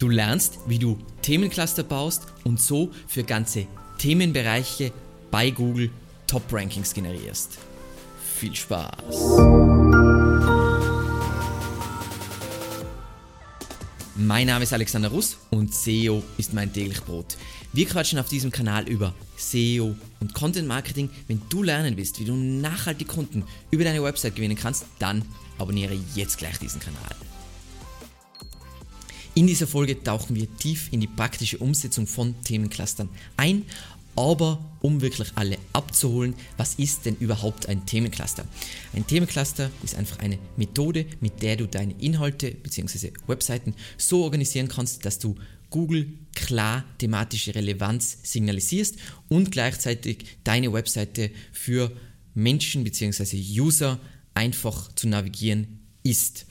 Du lernst, wie du Themencluster baust und so für ganze Themenbereiche bei Google Top-Rankings generierst. Viel Spaß! Mein Name ist Alexander Russ und SEO ist mein täglich Brot. Wir quatschen auf diesem Kanal über SEO und Content Marketing. Wenn du lernen willst, wie du nachhaltig Kunden über deine Website gewinnen kannst, dann abonniere jetzt gleich diesen Kanal. In dieser Folge tauchen wir tief in die praktische Umsetzung von Themenclustern ein, aber um wirklich alle abzuholen, was ist denn überhaupt ein Themencluster? Ein Themencluster ist einfach eine Methode, mit der du deine Inhalte bzw. Webseiten so organisieren kannst, dass du Google klar thematische Relevanz signalisierst und gleichzeitig deine Webseite für Menschen bzw. User einfach zu navigieren ist.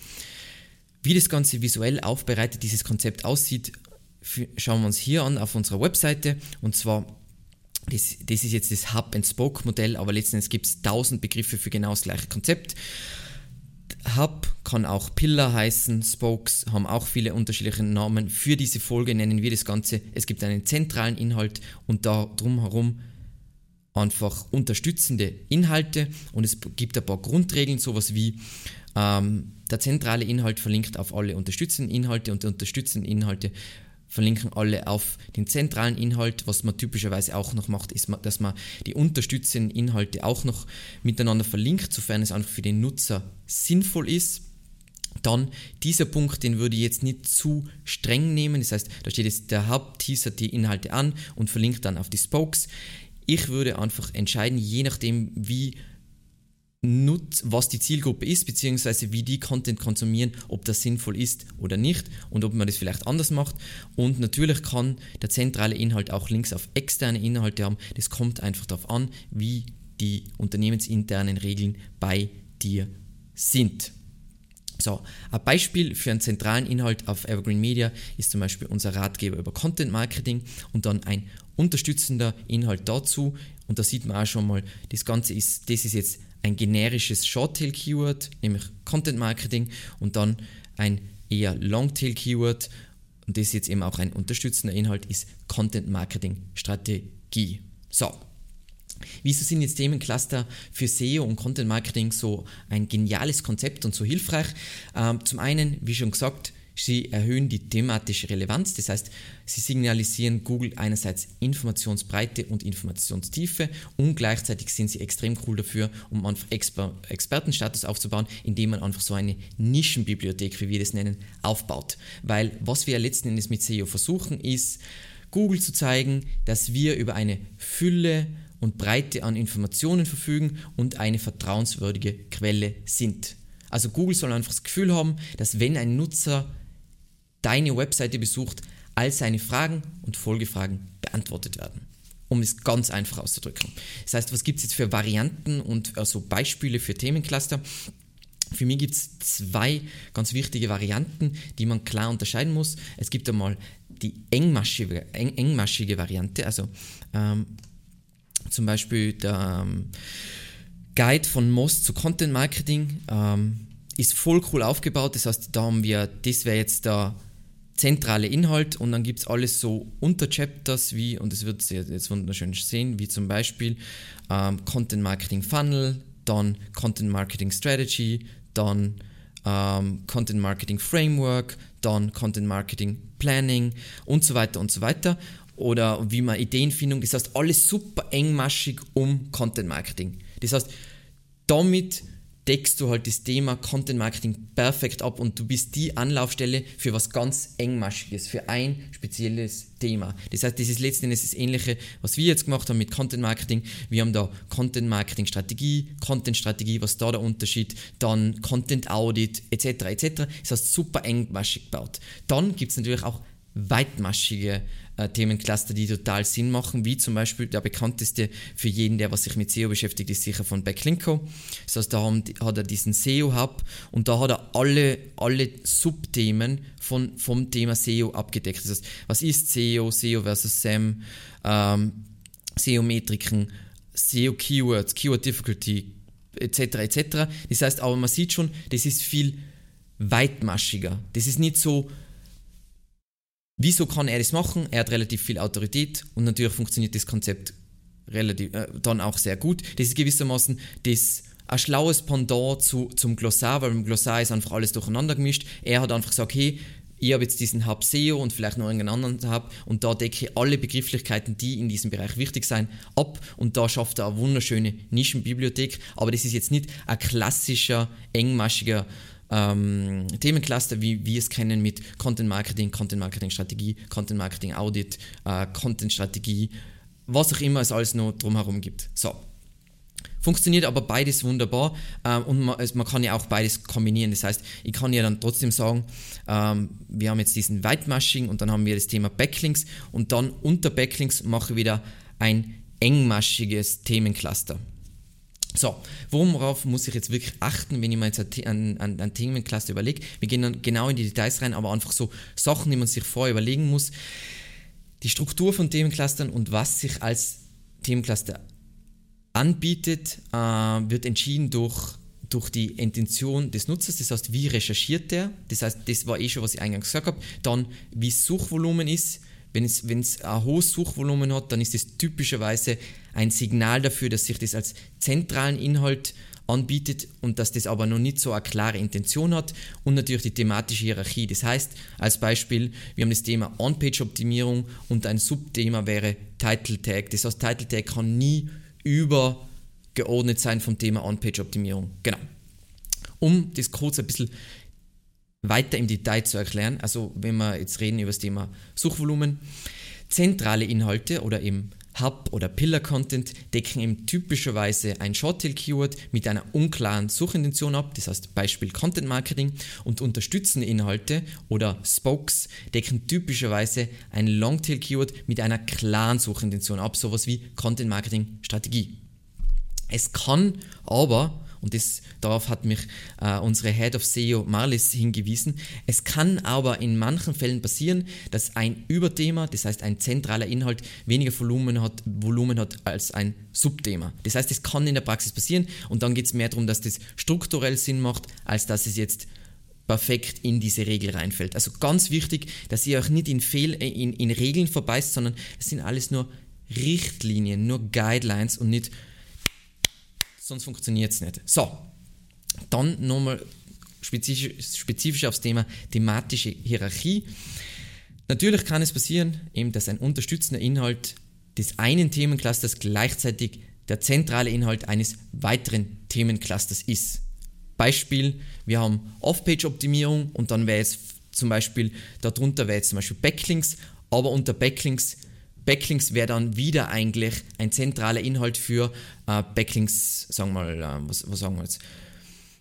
Wie das Ganze visuell aufbereitet, dieses Konzept aussieht, schauen wir uns hier an auf unserer Webseite. Und zwar, das, das ist jetzt das Hub-and-Spoke-Modell, aber letztendlich gibt es tausend Begriffe für genau das gleiche Konzept. Hub kann auch Pillar heißen, Spokes haben auch viele unterschiedliche Namen. Für diese Folge nennen wir das Ganze, es gibt einen zentralen Inhalt und da drumherum einfach unterstützende Inhalte und es gibt ein paar Grundregeln, sowas wie ähm, der zentrale Inhalt verlinkt auf alle unterstützenden Inhalte und die unterstützenden Inhalte verlinken alle auf den zentralen Inhalt. Was man typischerweise auch noch macht, ist, dass man die unterstützenden Inhalte auch noch miteinander verlinkt, sofern es einfach für den Nutzer sinnvoll ist. Dann dieser Punkt, den würde ich jetzt nicht zu streng nehmen. Das heißt, da steht jetzt der Hub teasert die Inhalte an und verlinkt dann auf die Spokes. Ich würde einfach entscheiden, je nachdem, wie nutzt, was die Zielgruppe ist, beziehungsweise wie die Content konsumieren, ob das sinnvoll ist oder nicht und ob man das vielleicht anders macht. Und natürlich kann der zentrale Inhalt auch Links auf externe Inhalte haben. Das kommt einfach darauf an, wie die unternehmensinternen Regeln bei dir sind. So, ein Beispiel für einen zentralen Inhalt auf Evergreen Media ist zum Beispiel unser Ratgeber über Content Marketing und dann ein unterstützender Inhalt dazu. Und da sieht man auch schon mal, das Ganze ist, das ist jetzt ein generisches Shorttail-Keyword, nämlich Content Marketing und dann ein eher Longtail-Keyword und das ist jetzt eben auch ein unterstützender Inhalt, ist Content Marketing Strategie. So. Wieso sind jetzt Themencluster für SEO und Content Marketing so ein geniales Konzept und so hilfreich? Ähm, zum einen, wie schon gesagt, Sie erhöhen die thematische Relevanz, das heißt, sie signalisieren Google einerseits Informationsbreite und Informationstiefe und gleichzeitig sind sie extrem cool dafür, um einfach Exper Expertenstatus aufzubauen, indem man einfach so eine Nischenbibliothek, wie wir das nennen, aufbaut. Weil was wir letzten Endes mit SEO versuchen, ist, Google zu zeigen, dass wir über eine Fülle und Breite an Informationen verfügen und eine vertrauenswürdige Quelle sind. Also Google soll einfach das Gefühl haben, dass wenn ein Nutzer deine Webseite besucht, all seine Fragen und Folgefragen beantwortet werden. Um es ganz einfach auszudrücken. Das heißt, was gibt es jetzt für Varianten und also Beispiele für Themencluster? Für mich gibt es zwei ganz wichtige Varianten, die man klar unterscheiden muss. Es gibt einmal die engmaschige, eng, engmaschige Variante, also ähm, zum Beispiel der ähm, Guide von Moss zu Content Marketing ähm, ist voll cool aufgebaut. Das heißt, da haben wir, das wäre jetzt der zentrale Inhalt und dann gibt es alles so Unterchapters wie, und das wird jetzt wunderschön sehen, wie zum Beispiel ähm, Content Marketing Funnel, dann Content Marketing Strategy, dann ähm, Content Marketing Framework, dann Content Marketing Planning und so weiter und so weiter. Oder wie man Ideenfindung, das heißt alles super engmaschig um Content Marketing. Das heißt, damit deckst du halt das Thema Content Marketing perfekt ab und du bist die Anlaufstelle für was ganz engmaschiges, für ein spezielles Thema. Das heißt, das ist letzten Endes das Ähnliche, was wir jetzt gemacht haben mit Content Marketing. Wir haben da Content Marketing Strategie, Content Strategie, was da der Unterschied, dann Content Audit etc. etc. Das heißt, super engmaschig gebaut. Dann gibt es natürlich auch weitmaschige äh, Themencluster, die total Sinn machen, wie zum Beispiel der bekannteste für jeden, der was sich mit SEO beschäftigt, ist sicher von Backlinko. Das heißt, da haben, hat er diesen SEO-Hub und da hat er alle, alle Subthemen von, vom Thema SEO abgedeckt. Das heißt, was ist SEO, SEO versus SEM, ähm, SEO-Metriken, SEO-Keywords, Keyword-Difficulty, etc. etc. Das heißt, aber man sieht schon, das ist viel weitmaschiger. Das ist nicht so Wieso kann er das machen? Er hat relativ viel Autorität und natürlich funktioniert das Konzept relativ, äh, dann auch sehr gut. Das ist gewissermaßen das ein schlaues Pendant zu, zum Glossar, weil im Glossar ist einfach alles durcheinander gemischt. Er hat einfach gesagt, okay, ich habe jetzt diesen Hub SEO und vielleicht noch irgendeinen anderen Hub und da decke ich alle Begrifflichkeiten, die in diesem Bereich wichtig sind, ab und da schafft er eine wunderschöne Nischenbibliothek, aber das ist jetzt nicht ein klassischer, engmaschiger ähm, Themencluster, wie wir es kennen mit Content Marketing, Content Marketing Strategie, Content Marketing Audit, äh, Content Strategie, was auch immer es alles noch drumherum gibt. So, Funktioniert aber beides wunderbar ähm, und man, also man, kann ja auch beides kombinieren. Das heißt, ich kann ja dann trotzdem sagen, ähm, wir haben jetzt diesen Weitmasching und dann haben wir das Thema Backlinks und dann unter Backlinks mache ich wieder ein engmaschiges Themencluster. So, worauf muss ich jetzt wirklich achten, wenn ich mir jetzt ein, ein, ein Themencluster überlege? Wir gehen dann genau in die Details rein, aber einfach so Sachen, die man sich vorher überlegen muss. Die Struktur von Themenclustern und was sich als Themencluster anbietet, äh, wird entschieden durch, durch die Intention des Nutzers, das heißt, wie recherchiert der, das heißt, das war eh schon, was ich eingangs gesagt habe, dann wie das Suchvolumen ist, wenn es, wenn es ein hohes Suchvolumen hat, dann ist das typischerweise ein Signal dafür, dass sich das als zentralen Inhalt anbietet und dass das aber noch nicht so eine klare Intention hat und natürlich die thematische Hierarchie. Das heißt, als Beispiel, wir haben das Thema On-Page-Optimierung und ein Subthema wäre Title Tag. Das heißt, Title Tag kann nie übergeordnet sein vom Thema On-Page-Optimierung. Genau. Um das kurz ein bisschen weiter im Detail zu erklären, also wenn wir jetzt reden über das Thema Suchvolumen, zentrale Inhalte oder eben Hub- oder Pillar-Content decken eben typischerweise ein Shorttail-Keyword mit einer unklaren Suchintention ab, das heißt Beispiel Content Marketing und unterstützende Inhalte oder Spokes decken typischerweise ein Longtail-Keyword mit einer klaren Suchintention ab, sowas wie Content Marketing Strategie. Es kann aber und das, darauf hat mich äh, unsere Head of SEO Marlis hingewiesen. Es kann aber in manchen Fällen passieren, dass ein Überthema, das heißt ein zentraler Inhalt, weniger Volumen hat, Volumen hat als ein Subthema. Das heißt, es kann in der Praxis passieren und dann geht es mehr darum, dass das strukturell Sinn macht, als dass es jetzt perfekt in diese Regel reinfällt. Also ganz wichtig, dass ihr euch nicht in, Fehl, äh, in, in Regeln verbeißt, sondern es sind alles nur Richtlinien, nur Guidelines und nicht sonst funktioniert es nicht. So, dann nochmal spezifisch, spezifisch aufs Thema thematische Hierarchie. Natürlich kann es passieren, eben, dass ein unterstützender Inhalt des einen Themenclusters gleichzeitig der zentrale Inhalt eines weiteren Themenclusters ist. Beispiel, wir haben Off-Page-Optimierung und dann wäre jetzt zum Beispiel, darunter wäre jetzt zum Beispiel Backlinks, aber unter Backlinks Backlinks wäre dann wieder eigentlich ein zentraler Inhalt für äh, Backlinks, sagen wir mal, äh, was, was, sagen wir jetzt?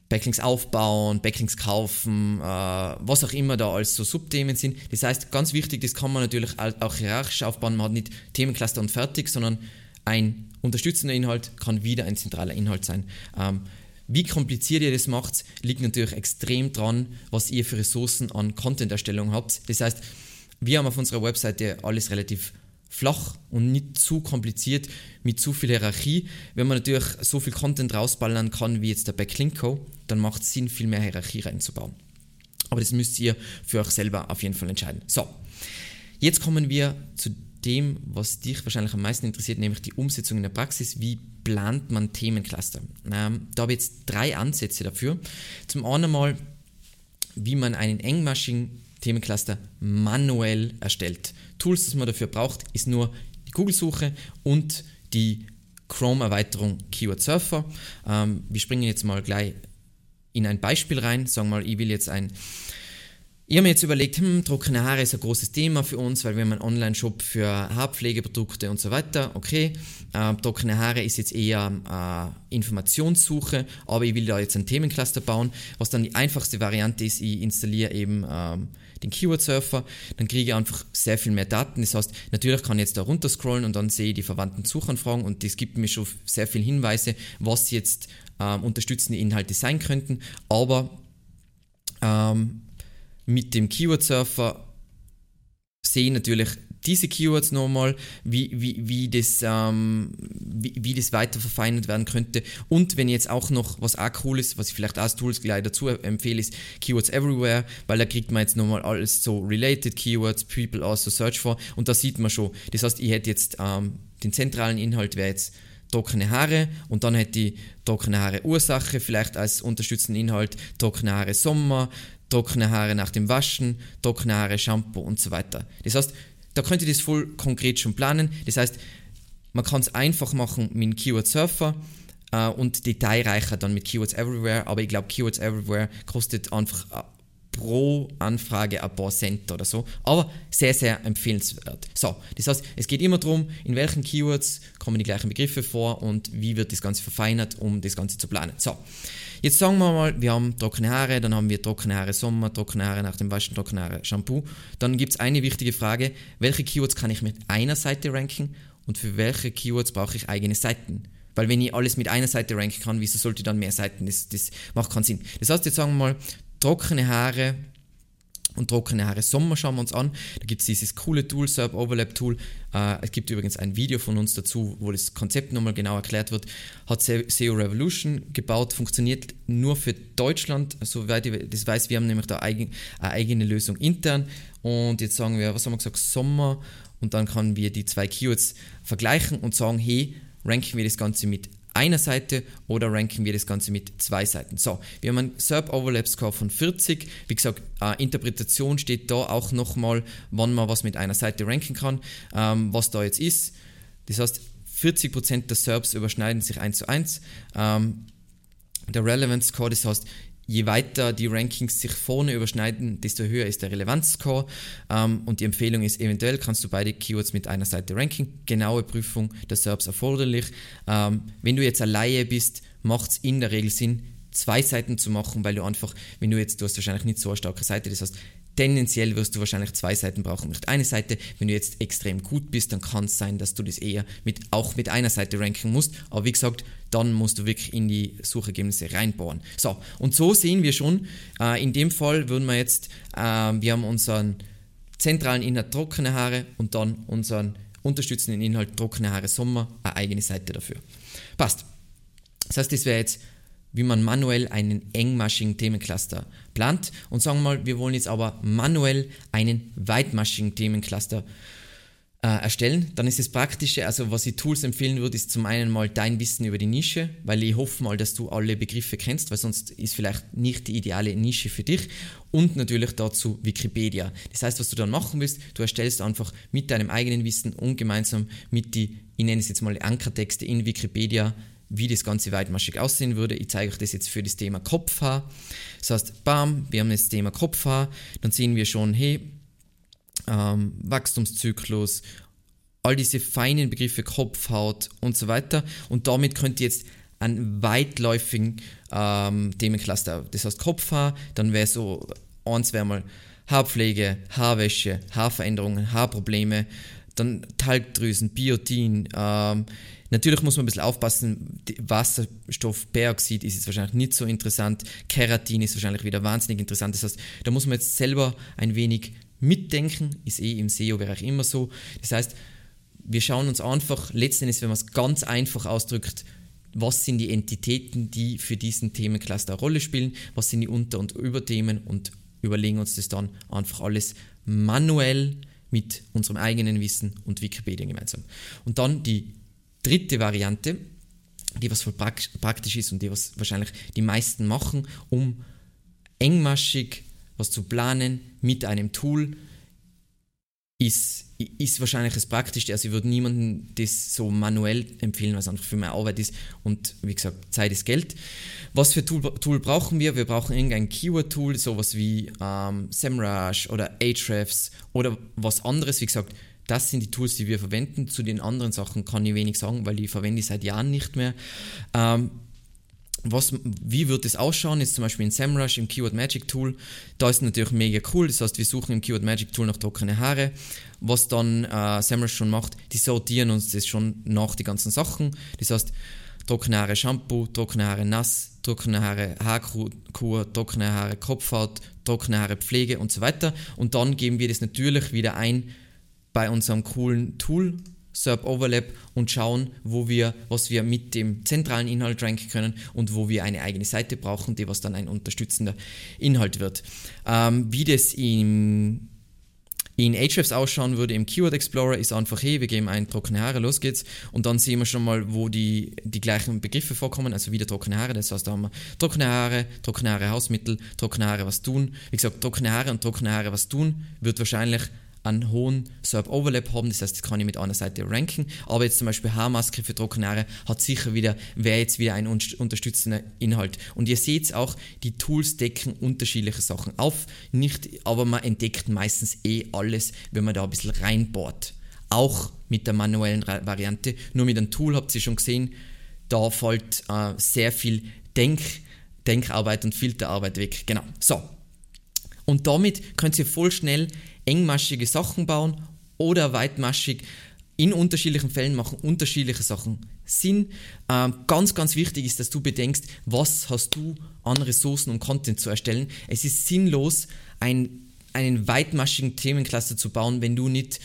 Backlinks aufbauen, Backlinks kaufen, äh, was auch immer da als so Subthemen sind. Das heißt, ganz wichtig, das kann man natürlich auch hierarchisch aufbauen. Man hat nicht Themencluster und fertig, sondern ein unterstützender Inhalt kann wieder ein zentraler Inhalt sein. Ähm, wie kompliziert ihr das macht, liegt natürlich extrem dran, was ihr für Ressourcen an Content-Erstellung habt. Das heißt, wir haben auf unserer Webseite alles relativ flach und nicht zu kompliziert mit zu viel Hierarchie. Wenn man natürlich so viel Content rausballern kann wie jetzt der Backlinko, dann macht es Sinn, viel mehr Hierarchie reinzubauen. Aber das müsst ihr für euch selber auf jeden Fall entscheiden. So, jetzt kommen wir zu dem, was dich wahrscheinlich am meisten interessiert, nämlich die Umsetzung in der Praxis. Wie plant man Themencluster? Ähm, da habe ich jetzt drei Ansätze dafür. Zum einen mal, wie man einen engmaschigen Themencluster manuell erstellt. Tools, das man dafür braucht, ist nur die Google-Suche und die Chrome-Erweiterung Keyword Surfer. Ähm, wir springen jetzt mal gleich in ein Beispiel rein. Sagen wir mal, ich will jetzt ein ich habe mir jetzt überlegt, hm, trockene Haare ist ein großes Thema für uns, weil wir haben einen Online-Shop für Haarpflegeprodukte und so weiter. Okay, äh, trockene Haare ist jetzt eher äh, Informationssuche, aber ich will da jetzt ein Themencluster bauen, was dann die einfachste Variante ist, ich installiere eben ähm, den Keyword Surfer, dann kriege ich einfach sehr viel mehr Daten. Das heißt, natürlich kann ich jetzt da runter scrollen und dann sehe ich die verwandten Suchanfragen und das gibt mir schon sehr viele Hinweise, was jetzt ähm, unterstützende Inhalte sein könnten, aber ähm, mit dem Keyword Surfer sehe ich natürlich diese Keywords nochmal, wie, wie, wie, das, ähm, wie, wie das weiter verfeinert werden könnte. Und wenn jetzt auch noch, was auch cool ist, was ich vielleicht als Tools gleich dazu empfehle, ist Keywords Everywhere, weil da kriegt man jetzt nochmal alles so related Keywords, People also search for und da sieht man schon. Das heißt, ich hätte jetzt ähm, den zentralen Inhalt wäre jetzt trockene Haare und dann hätte ich trockene Haare Ursache vielleicht als unterstützenden Inhalt, trockene Haare Sommer, trockene Haare nach dem Waschen, trockene Haare Shampoo und so weiter. Das heißt, da könnt ihr das voll konkret schon planen. Das heißt, man kann es einfach machen mit dem Keyword Surfer äh, und detailreicher dann mit Keywords Everywhere, aber ich glaube, Keywords Everywhere kostet einfach äh, pro Anfrage ein paar Cent oder so, aber sehr, sehr empfehlenswert. So, das heißt, es geht immer darum, in welchen Keywords kommen die gleichen Begriffe vor und wie wird das Ganze verfeinert, um das Ganze zu planen. So, jetzt sagen wir mal, wir haben trockene Haare, dann haben wir trockene Haare Sommer, trockene Haare nach dem Waschen, trockene Haare Shampoo. Dann gibt es eine wichtige Frage, welche Keywords kann ich mit einer Seite ranken und für welche Keywords brauche ich eigene Seiten? Weil wenn ich alles mit einer Seite ranken kann, wieso sollte ich dann mehr Seiten? Das, das macht keinen Sinn. Das heißt, jetzt sagen wir mal, trockene Haare und trockene Haare Sommer schauen wir uns an. Da gibt es dieses coole Tool, SERP Overlap Tool. Äh, es gibt übrigens ein Video von uns dazu, wo das Konzept nochmal genau erklärt wird. Hat SEO Revolution gebaut, funktioniert nur für Deutschland, soweit ich das weiß. Wir haben nämlich da eigen, eine eigene Lösung intern. Und jetzt sagen wir, was haben wir gesagt, Sommer. Und dann können wir die zwei Keywords vergleichen und sagen, hey, ranken wir das Ganze mit einer Seite oder ranken wir das Ganze mit zwei Seiten. So, wir haben einen SERP Overlap Score von 40. Wie gesagt, äh, Interpretation steht da auch nochmal, wann man was mit einer Seite ranken kann, ähm, was da jetzt ist. Das heißt, 40% der SERPs überschneiden sich 1 zu 1. Ähm, der Relevance Score, das heißt, je weiter die Rankings sich vorne überschneiden, desto höher ist der Relevanzscore. Ähm, und die Empfehlung ist, eventuell kannst du beide Keywords mit einer Seite ranken. Genaue Prüfung der SERPs erforderlich. Ähm, wenn du jetzt eine Laie bist, macht es in der Regel Sinn, zwei Seiten zu machen, weil du einfach, wenn du jetzt, du hast wahrscheinlich nicht so eine starke Seite, das heißt, tendenziell wirst du wahrscheinlich zwei Seiten brauchen, nicht eine Seite. Wenn du jetzt extrem gut bist, dann kann es sein, dass du das eher mit, auch mit einer Seite ranken musst. Aber wie gesagt, dann musst du wirklich in die Suchergebnisse reinbauen. So, und so sehen wir schon, äh, in dem Fall würden wir jetzt, äh, wir haben unseren zentralen Inhalt trockene Haare und dann unseren unterstützenden Inhalt trockene Haare Sommer, eine eigene Seite dafür. Passt. Das heißt, das wäre jetzt wie man manuell einen engmaschigen Themencluster plant. Und sagen wir mal, wir wollen jetzt aber manuell einen weitmaschigen Themencluster äh, erstellen, dann ist das Praktische, also was ich Tools empfehlen würde, ist zum einen mal dein Wissen über die Nische, weil ich hoffe mal, dass du alle Begriffe kennst, weil sonst ist vielleicht nicht die ideale Nische für dich. Und natürlich dazu Wikipedia. Das heißt, was du dann machen willst, du erstellst einfach mit deinem eigenen Wissen und gemeinsam mit die, ich nenne es jetzt mal Ankertexte in Wikipedia wie das Ganze weitmaschig aussehen würde. Ich zeige euch das jetzt für das Thema Kopfhaar. Das heißt, bam, wir haben das Thema Kopfhaar, dann sehen wir schon, hey, ähm, Wachstumszyklus, all diese feinen Begriffe Kopfhaut und so weiter. Und damit könnt ihr jetzt einen weitläufigen ähm, Themencluster, das heißt Kopfhaar, dann wäre so, eins wäre mal Haarpflege, Haarwäsche, Haarveränderungen, Haarprobleme, dann Talgdrüsen, Biotin, ähm, Natürlich muss man ein bisschen aufpassen, Wasserstoffperoxid ist jetzt wahrscheinlich nicht so interessant, Keratin ist wahrscheinlich wieder wahnsinnig interessant. Das heißt, da muss man jetzt selber ein wenig mitdenken, ist eh im SEO-Bereich immer so. Das heißt, wir schauen uns einfach, letztendlich, wenn man es ganz einfach ausdrückt, was sind die Entitäten, die für diesen Themencluster eine Rolle spielen, was sind die Unter- und Überthemen und überlegen uns das dann einfach alles manuell mit unserem eigenen Wissen und Wikipedia gemeinsam. Und dann die dritte Variante, die was voll praktisch ist und die was wahrscheinlich die meisten machen, um engmaschig was zu planen mit einem Tool, ist, ist wahrscheinlich das Praktischste. Also ich würde niemandem das so manuell empfehlen, weil es einfach für mehr Arbeit ist und wie gesagt, Zeit ist Geld. Was für Tool, Tool brauchen wir? Wir brauchen irgendein Keyword-Tool, sowas wie ähm, SEMrush oder Ahrefs oder was anderes. Wie gesagt, das sind die Tools, die wir verwenden. Zu den anderen Sachen kann ich wenig sagen, weil die verwende ich seit Jahren nicht mehr. Ähm, was, wie wird es ausschauen? Ist zum Beispiel in SEMrush im Keyword Magic Tool. Da ist natürlich mega cool. Das heißt, wir suchen im Keyword Magic Tool nach trockene Haare. Was dann äh, SEMrush schon macht, die sortieren uns das schon nach die ganzen Sachen. Das heißt, trockene Haare Shampoo, trockene Haare nass, trockene Haare Haarkur, trockene Haare Kopfhaut, trockene Haare Pflege und so weiter. Und dann geben wir das natürlich wieder ein bei unserem coolen Tool SERP Overlap und schauen, wo wir, was wir mit dem zentralen Inhalt ranken können und wo wir eine eigene Seite brauchen, die was dann ein unterstützender Inhalt wird. Ähm, wie das im in Ahrefs ausschauen würde im Keyword Explorer, ist einfach, hey, wir geben ein trockene Haare, los geht's. Und dann sehen wir schon mal, wo die, die gleichen Begriffe vorkommen, also wieder trockene Haare. Das heißt, da haben wir trockene Haare, trockene Haare Hausmittel, trockene Haare was tun. Wie gesagt, trockene Haare und trockene Haare was tun wird wahrscheinlich einen hohen SERP-Overlap haben, das heißt, das kann ich mit einer Seite ranken, aber jetzt zum Beispiel Haarmaske für trockene Haare hat sicher wieder, wäre jetzt wieder ein unterstützender Inhalt. Und ihr seht auch, die Tools decken unterschiedliche Sachen auf, nicht, aber man entdeckt meistens eh alles, wenn man da ein bisschen reinbohrt. Auch mit der manuellen Variante, nur mit einem Tool habt ihr schon gesehen, da fällt äh, sehr viel Denk, Denkarbeit und Filterarbeit weg. Genau. So. Und damit könnt ihr voll schnell engmaschige Sachen bauen oder weitmaschig. In unterschiedlichen Fällen machen unterschiedliche Sachen Sinn. Ähm, ganz, ganz wichtig ist, dass du bedenkst, was hast du an Ressourcen, um Content zu erstellen. Es ist sinnlos, ein, einen weitmaschigen Themencluster zu bauen, wenn du nicht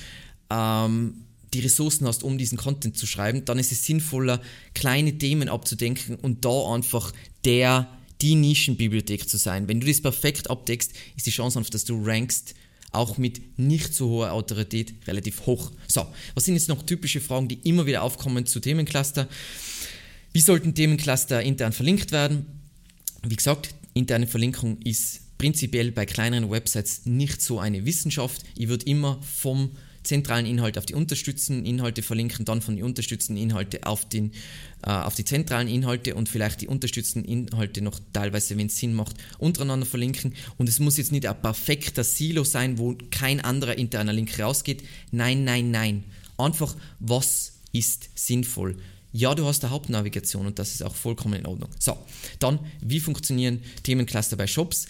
ähm, die Ressourcen hast, um diesen Content zu schreiben. Dann ist es sinnvoller, kleine Themen abzudenken und da einfach der, die Nischenbibliothek zu sein. Wenn du das perfekt abdeckst, ist die Chance, dass du rankst, auch mit nicht so hoher Autorität relativ hoch. So, was sind jetzt noch typische Fragen, die immer wieder aufkommen zu Themencluster? Wie sollten Themencluster intern verlinkt werden? Wie gesagt, interne Verlinkung ist prinzipiell bei kleineren Websites nicht so eine Wissenschaft. Ich würde immer vom zentralen Inhalt auf die unterstützenden Inhalte verlinken, dann von den unterstützenden Inhalte auf, den, äh, auf die zentralen Inhalte und vielleicht die unterstützenden Inhalte noch teilweise, wenn es Sinn macht, untereinander verlinken. Und es muss jetzt nicht ein perfekter Silo sein, wo kein anderer interner Link rausgeht. Nein, nein, nein. Einfach, was ist sinnvoll? Ja, du hast eine Hauptnavigation und das ist auch vollkommen in Ordnung. So, dann, wie funktionieren Themencluster bei Shops?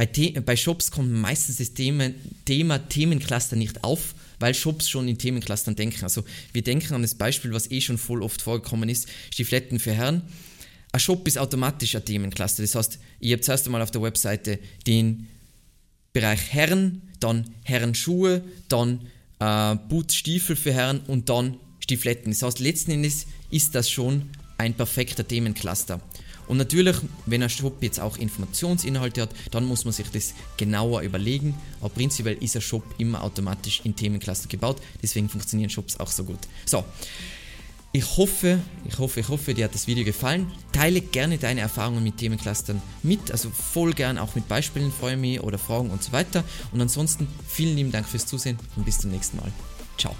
Bei, The bei Shops kommt meistens das Thema, Thema Themencluster nicht auf, weil Shops schon in Themenclustern denken. Also wir denken an das Beispiel, was eh schon voll oft vorgekommen ist, Stifletten für Herren. Ein Shop ist automatisch ein Themencluster. Das heißt, ihr habt zuerst einmal auf der Webseite den Bereich Herren, dann Herrenschuhe, dann äh, Boots, für Herren und dann Stifletten. Das heißt, letzten Endes ist das schon ein perfekter Themencluster. Und natürlich, wenn ein Shop jetzt auch Informationsinhalte hat, dann muss man sich das genauer überlegen. Aber prinzipiell ist ein Shop immer automatisch in Themencluster gebaut. Deswegen funktionieren Shops auch so gut. So. Ich hoffe, ich hoffe, ich hoffe, dir hat das Video gefallen. Teile gerne deine Erfahrungen mit Themenclustern mit, also voll gern auch mit Beispielen, freue mich oder Fragen und so weiter. Und ansonsten vielen lieben Dank fürs Zusehen und bis zum nächsten Mal. Ciao.